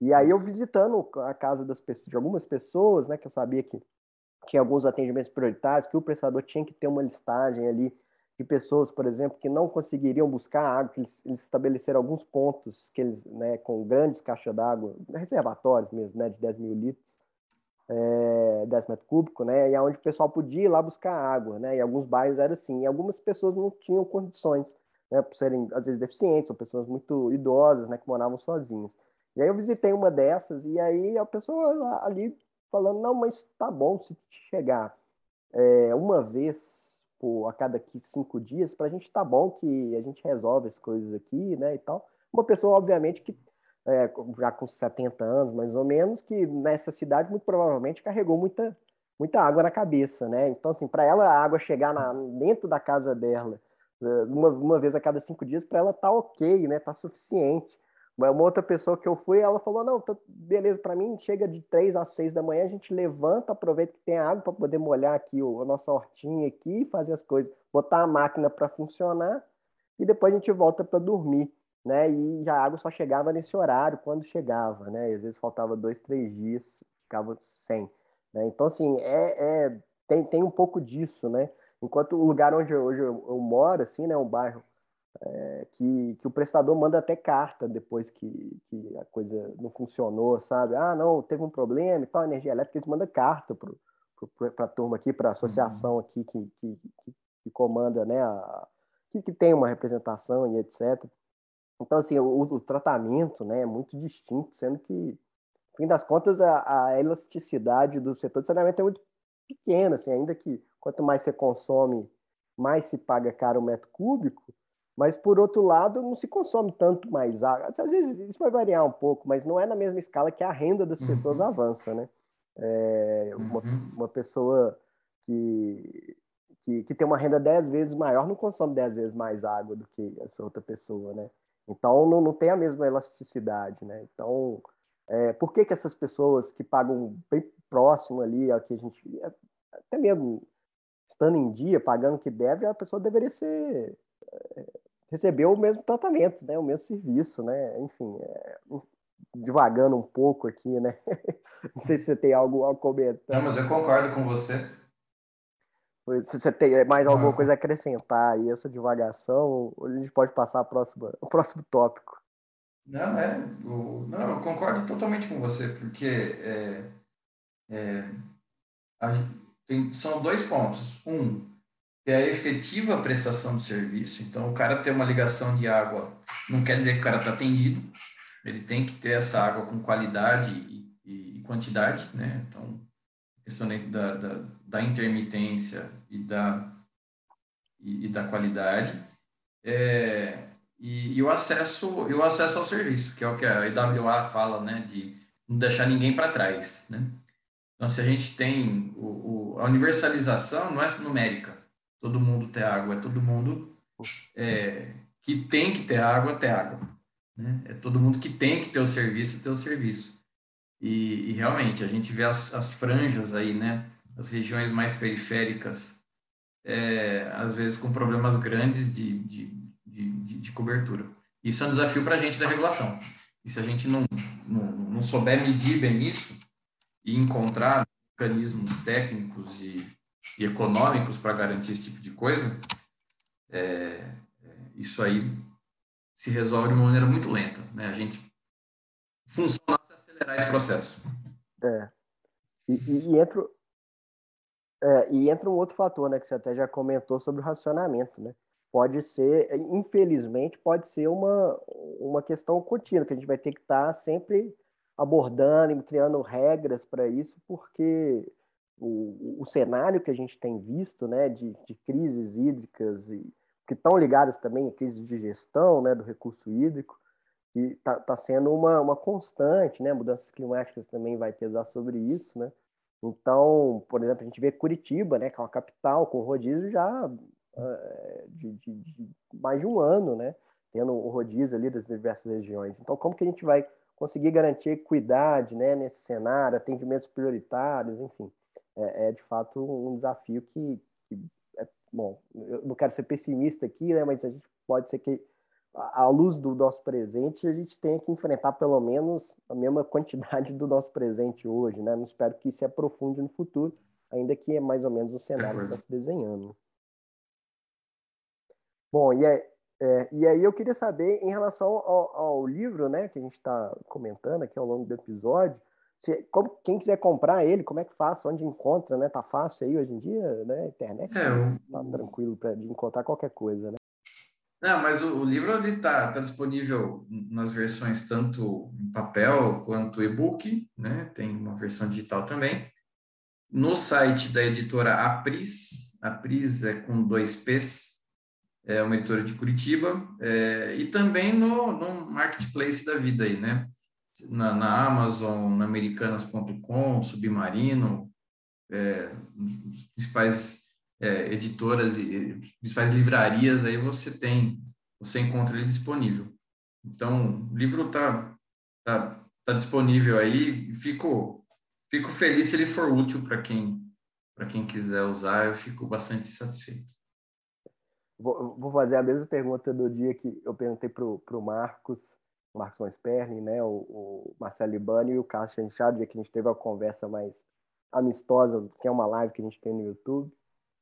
E aí eu visitando a casa das pessoas, de algumas pessoas, né, que eu sabia que tinha alguns atendimentos prioritários, que o prestador tinha que ter uma listagem ali de pessoas, por exemplo, que não conseguiriam buscar água, que eles, eles estabeleceram alguns pontos que eles, né, com grandes caixas d'água, reservatórios mesmo, né, de 10 mil litros, é, 10 metros cúbicos, né, e aonde o pessoal podia ir lá buscar água, né, e alguns bairros era assim, e algumas pessoas não tinham condições, né, por serem, às vezes, deficientes, ou pessoas muito idosas, né, que moravam sozinhas. E aí eu visitei uma dessas, e aí a pessoa ali falando, não, mas tá bom se chegar é, uma vez por, a cada cinco dias, para a gente tá bom que a gente resolve as coisas aqui, né, e tal. Uma pessoa, obviamente, que é, já com 70 anos, mais ou menos, que nessa cidade, muito provavelmente, carregou muita, muita água na cabeça, né? Então, assim, para ela a água chegar na, dentro da casa dela uma, uma vez a cada cinco dias, para ela tá ok, né? Tá suficiente. Uma outra pessoa que eu fui, ela falou: não, tá, beleza, para mim chega de três às seis da manhã, a gente levanta, aproveita que tem água para poder molhar aqui o, a nossa hortinha aqui, fazer as coisas, botar a máquina para funcionar e depois a gente volta para dormir, né? E já a água só chegava nesse horário quando chegava, né? E às vezes faltava dois, três dias, ficava sem. Né? Então assim é, é tem, tem um pouco disso, né? Enquanto o lugar onde eu, hoje eu, eu moro, assim, né, um bairro é, que, que o prestador manda até carta depois que, que a coisa não funcionou, sabe? Ah, não, teve um problema e tal, energia elétrica, eles mandam carta para a turma aqui, para a associação uhum. aqui que, que, que, que, comanda, né, a, que, que tem uma representação e etc. Então, assim, o, o tratamento né, é muito distinto, sendo que, no fim das contas, a, a elasticidade do setor de saneamento é muito pequena, assim, ainda que quanto mais você consome, mais se paga caro o metro cúbico, mas por outro lado, não se consome tanto mais água. Às vezes isso vai variar um pouco, mas não é na mesma escala que a renda das pessoas uhum. avança, né? É, uma, uhum. uma, pessoa que, que, que, tem uma renda dez vezes maior não consome dez vezes mais água do que essa outra pessoa, né? Então não, não tem a mesma elasticidade, né? Então, é, por que, que essas pessoas que pagam bem próximo ali ao que a gente. Até mesmo estando em dia, pagando o que deve, a pessoa deveria ser receber o mesmo tratamento, né? O mesmo serviço, né? Enfim, é, devagando um pouco aqui, né? [LAUGHS] Não sei se você tem algo a comentar. Não, mas eu concordo com você. Se você tem mais alguma coisa a acrescentar aí, essa divagação, a gente pode passar para o próximo tópico. Não, é, o, não, eu concordo totalmente com você, porque é, é, a, tem, são dois pontos. Um, é a efetiva prestação do serviço. Então, o cara ter uma ligação de água não quer dizer que o cara está atendido. Ele tem que ter essa água com qualidade e, e, quantidade, né? Então, questão da, da, da intermitência e da, e, e da qualidade. É, e, e, o acesso e o acesso ao serviço, que é o que a IWA fala, né? De não deixar ninguém para trás, né? Então, se a gente tem o, o, a universalização, não é numérica, todo mundo ter água, é todo mundo é, que tem que ter água, ter água. Né? É todo mundo que tem que ter o serviço, ter o serviço. E, e realmente, a gente vê as, as, franjas aí, né? As regiões mais periféricas, é, às vezes com problemas grandes de, de, de, de cobertura. Isso é um desafio para a gente da regulação. E se a gente não, não, não souber medir bem isso, e encontrar mecanismos técnicos e, e econômicos para garantir esse tipo de coisa, é, isso aí se resolve de uma maneira muito lenta. Né? A gente funciona é acelerar esse processo. É. E, e, e, entra, é, e entra um outro fator, né, que você até já comentou sobre o racionamento, né? Pode ser, infelizmente, pode ser uma, uma questão contínua, que a gente vai ter que estar sempre abordando e criando regras para isso, porque o, o cenário que a gente tem visto, né, de, de crises hídricas e que estão ligadas também à crise de gestão né, do recurso hídrico, que está tá sendo uma, uma constante, né? Mudanças climáticas também vai pesar sobre isso, né? Então, por exemplo, a gente vê Curitiba, né, que é uma capital com rodízio já uh, de, de, de, mais de um ano, né? Tendo o rodízio ali das diversas regiões. Então, como que a gente vai conseguir garantir equidade, né, nesse cenário, atendimentos prioritários, enfim, é, é de fato um desafio que, que bom, eu não quero ser pessimista aqui, né, mas a gente pode ser que, à luz do nosso presente, a gente tenha que enfrentar pelo menos a mesma quantidade do nosso presente hoje, né? Não espero que isso se aprofunde no futuro, ainda que é mais ou menos o cenário que está se desenhando. Bom, e aí, é, e aí eu queria saber, em relação ao, ao livro, né, que a gente está comentando aqui ao longo do episódio, se, como, quem quiser comprar ele, como é que faz? Onde encontra, né? Tá fácil aí hoje em dia, né? Internet é, eu... tá tranquilo para de encontrar qualquer coisa, né? Não, mas o, o livro ali tá, tá disponível nas versões tanto em papel quanto e-book, né? Tem uma versão digital também. No site da editora Apris, Apris é com dois P's, é uma editora de Curitiba, é, e também no, no marketplace da vida aí, né? Na, na Amazon, na Americanas.com, Submarino, é, principais é, editoras e principais livrarias, aí você tem, você encontra ele disponível. Então, o livro está tá, tá disponível aí, fico, fico feliz se ele for útil para quem, quem quiser usar, eu fico bastante satisfeito. Vou, fazer a mesma pergunta do dia que eu perguntei para o Marcos Marcos Sperling, né, o, o Marcelo Libani e o Carlos Chanchado, que a gente teve uma conversa mais amistosa, que é uma live que a gente tem no YouTube,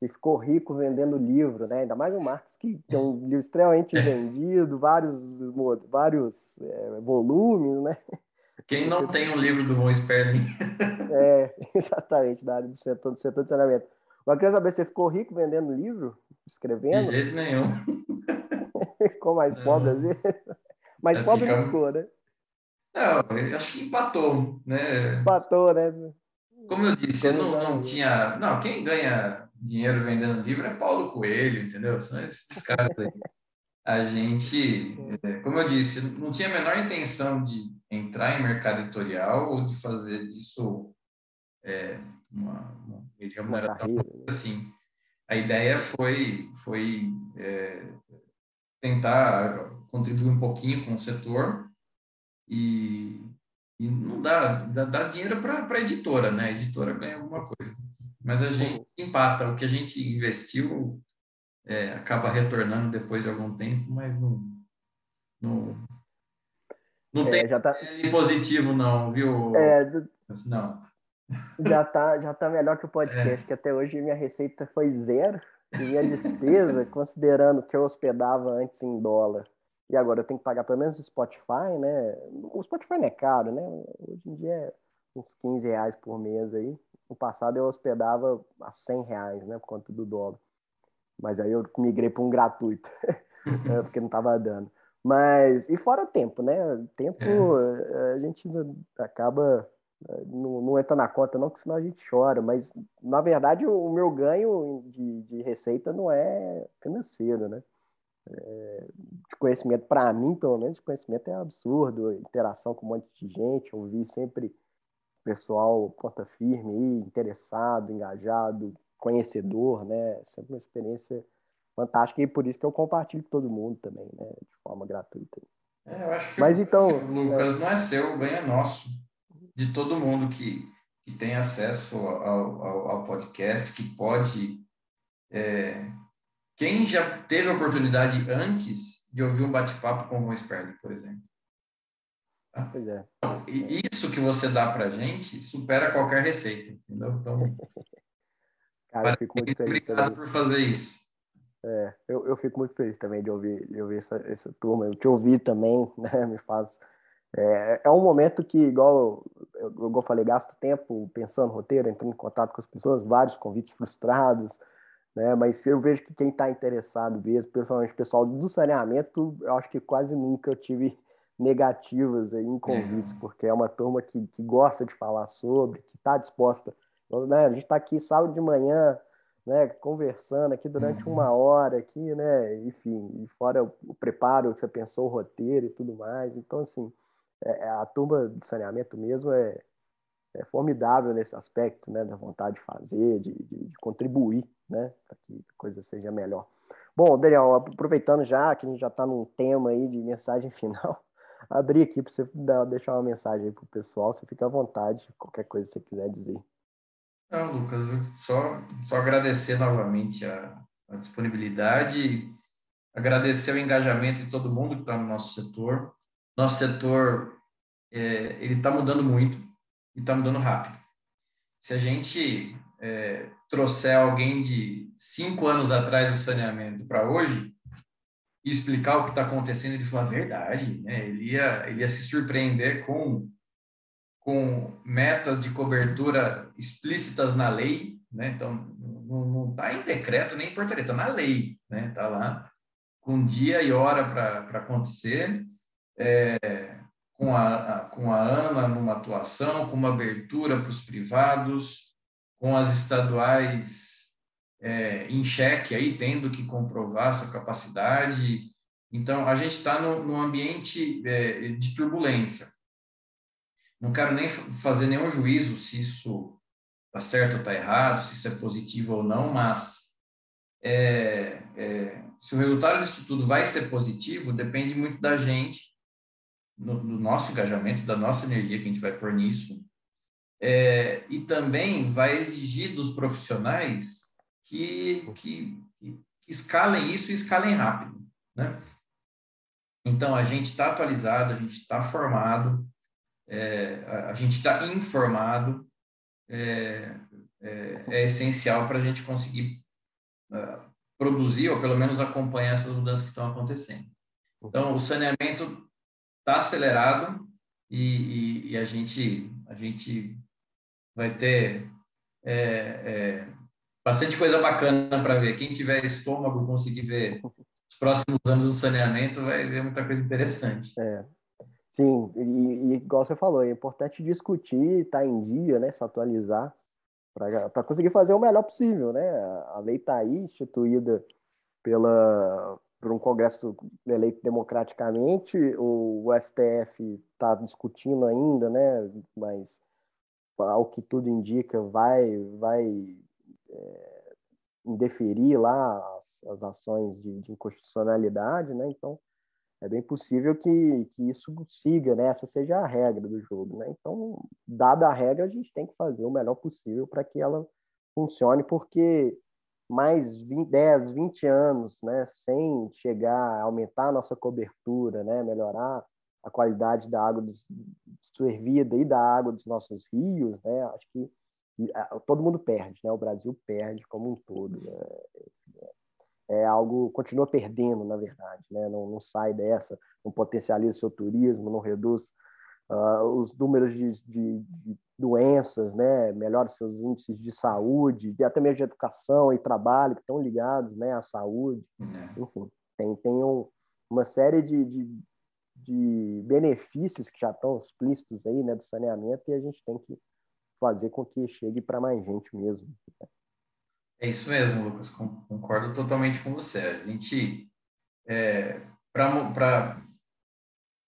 e ficou rico vendendo livro, né? Ainda mais o Marcos, que tem um livro extremamente [LAUGHS] vendido, vários, vários é, volumes, né? Quem não tem um livro do Von Sperling? [LAUGHS] é, exatamente, da área do setor, do setor de saneamento. Mas eu queria saber, você ficou rico vendendo livro? Escrevendo? De jeito nenhum. [LAUGHS] ficou mais pobre às vezes? Mas pobre fica... não ficou, né? Não, eu acho que empatou, né? Empatou, né? Como eu disse, não, não tinha. Não, quem ganha dinheiro vendendo livro é Paulo Coelho, entendeu? São esses caras aí. A gente, é, como eu disse, não tinha a menor intenção de entrar em mercado editorial ou de fazer disso é, uma, uma né? assim. A ideia foi, foi é, tentar contribuir um pouquinho com o setor e, e não dá, dá, dá dinheiro para a editora, né? A editora ganha alguma coisa. Mas a gente empata, o que a gente investiu é, acaba retornando depois de algum tempo, mas não, não, não é, tem já tá... positivo não, viu? É, não. Já tá, já tá melhor que o podcast, é. que até hoje minha receita foi zero e minha despesa, [LAUGHS] considerando que eu hospedava antes em dólar e agora eu tenho que pagar pelo menos o Spotify, né? O Spotify não é caro, né? Hoje em dia é uns 15 reais por mês aí. No passado eu hospedava a 100 reais, né? Por conta do dólar. Mas aí eu migrei para um gratuito, [LAUGHS] né? porque não estava dando. Mas, e fora tempo, né? Tempo é. a gente acaba, não, não, entra na conta não, porque senão a gente chora. Mas, na verdade, o meu ganho de, de receita não é financeiro, né? é, de conhecimento, para mim, pelo menos, de conhecimento é absurdo. Interação com um monte de gente, ouvir sempre pessoal ponta firme, interessado, engajado, conhecedor, né? Sempre uma experiência fantástica e por isso que eu compartilho com todo mundo também, né? De forma gratuita. É, eu acho que Mas, o, então, Lucas, é... não é seu, o ganho é nosso. De todo mundo que, que tem acesso ao, ao, ao podcast, que pode é, quem já teve a oportunidade antes de ouvir um bate-papo com o Sperling, por exemplo? Tá? Pois é. Isso que você dá para gente supera qualquer receita, entendeu? Então, [LAUGHS] Cara, eu fico muito feliz. Obrigado por fazer isso. É, eu, eu fico muito feliz também de ouvir, de ouvir essa, essa turma. Eu te ouvi também, [LAUGHS] né? Me faz. É, é um momento que, igual eu, eu, eu falei, gasto tempo pensando roteiro, entrando em contato com as pessoas, vários convites frustrados, né? Mas eu vejo que quem está interessado mesmo, principalmente o pessoal do saneamento, eu acho que quase nunca eu tive negativas aí em convites, é. porque é uma turma que, que gosta de falar sobre, que está disposta. Né? A gente está aqui sábado de manhã, né, conversando aqui durante uhum. uma hora aqui, né, enfim, e fora o, o, preparo, você pensou o roteiro e tudo mais. Então, assim, é, é, a turma de saneamento mesmo é, é formidável nesse aspecto, né, da vontade de fazer, de, de, de contribuir, né, para que a coisa seja melhor. Bom, Daniel, aproveitando já que a gente já está num tema aí de mensagem [LAUGHS] final, abrir aqui para você dar, deixar uma mensagem para o pessoal, você fica à vontade, qualquer coisa que você quiser dizer. Não, Lucas, só, só agradecer novamente a, a disponibilidade, agradecer o engajamento de todo mundo que está no nosso setor. Nosso setor, é, ele está mudando muito e está mudando rápido. Se a gente é, trouxer alguém de cinco anos atrás do saneamento para hoje e explicar o que está acontecendo, ele falar verdade, né? ele, ia, ele ia se surpreender com com metas de cobertura explícitas na lei, né? Então, não está em decreto nem em portaria, está na lei, né? Está lá com dia e hora para acontecer, é, com, a, com a AMA numa atuação, com uma abertura para os privados, com as estaduais é, em xeque aí, tendo que comprovar sua capacidade. Então, a gente está num ambiente é, de turbulência não quero nem fazer nenhum juízo se isso está certo ou está errado, se isso é positivo ou não, mas é, é, se o resultado disso tudo vai ser positivo, depende muito da gente, no, do nosso engajamento, da nossa energia que a gente vai pôr nisso, é, e também vai exigir dos profissionais que, que, que, escalem isso e escalem rápido, né? Então, a gente está atualizado, a gente está formado, é, a, a, gente está informado é, é, é essencial para a gente conseguir uh, produzir ou pelo menos acompanhar essas mudanças que estão acontecendo. Então, o saneamento está acelerado e, e, e, a gente a gente vai ter é, é, bastante coisa bacana para ver. Quem tiver estômago conseguir ver os próximos anos do saneamento vai ver muita coisa interessante. É, Sim, e, e igual você falou, é importante discutir, estar tá em dia, né, se atualizar, para conseguir fazer o melhor possível, né? A lei está aí, instituída pela, por um Congresso eleito democraticamente, o, STF está discutindo ainda, né? Mas, ao que tudo indica, vai, vai é, indeferir lá as, as ações de, de inconstitucionalidade, né? Então, é bem possível que, que isso siga, né? Essa seja a regra do jogo, né? Então, dada a regra, a gente tem que fazer o melhor possível para que ela funcione, porque mais 20, 10, 20 anos, né, sem chegar a aumentar a nossa cobertura, né, melhorar a qualidade da água servida e da água dos nossos rios, né, acho que todo mundo perde, né, o Brasil perde como um todo. Né? é algo continua perdendo, na verdade, né? não, não sai dessa, não potencializa seu turismo, não reduz uh, os números de, de, de, doenças, né? melhora seus índices de saúde, e até mesmo de educação e trabalho que estão ligados né, à saúde, uhum. enfim, tem, tem um, uma série de, de, de benefícios que já estão explícitos aí né, do saneamento e a gente tem que fazer com que chegue para mais gente mesmo. É isso mesmo, Lucas, concordo totalmente com você. A gente, é, para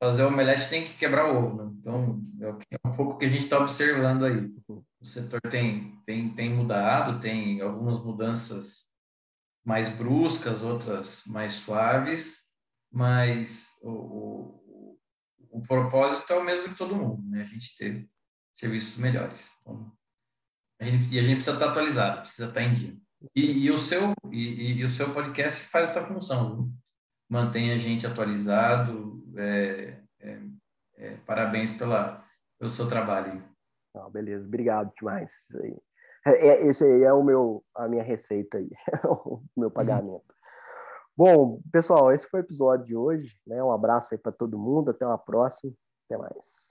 fazer o omelete, tem que quebrar o ovo. Né? Então, é, é um pouco o que a gente está observando aí. O setor tem, tem, tem mudado, tem algumas mudanças mais bruscas, outras mais suaves, mas o, o, o propósito é o mesmo de todo mundo, né? A gente ter serviços melhores. Então, a gente, e a gente precisa estar atualizado, precisa estar em dia. E, e o, seu, e, e, o seu podcast faz essa função, viu? Mantém a gente atualizado. É, é, é, parabéns pela, pelo seu trabalho. beleza, obrigado demais. É, é, esse aí é o meu, a minha receita aí, [LAUGHS] o meu pagamento. Bom, pessoal, esse foi o episódio de hoje. Né? Um abraço aí para todo mundo. Até uma próxima. Até mais.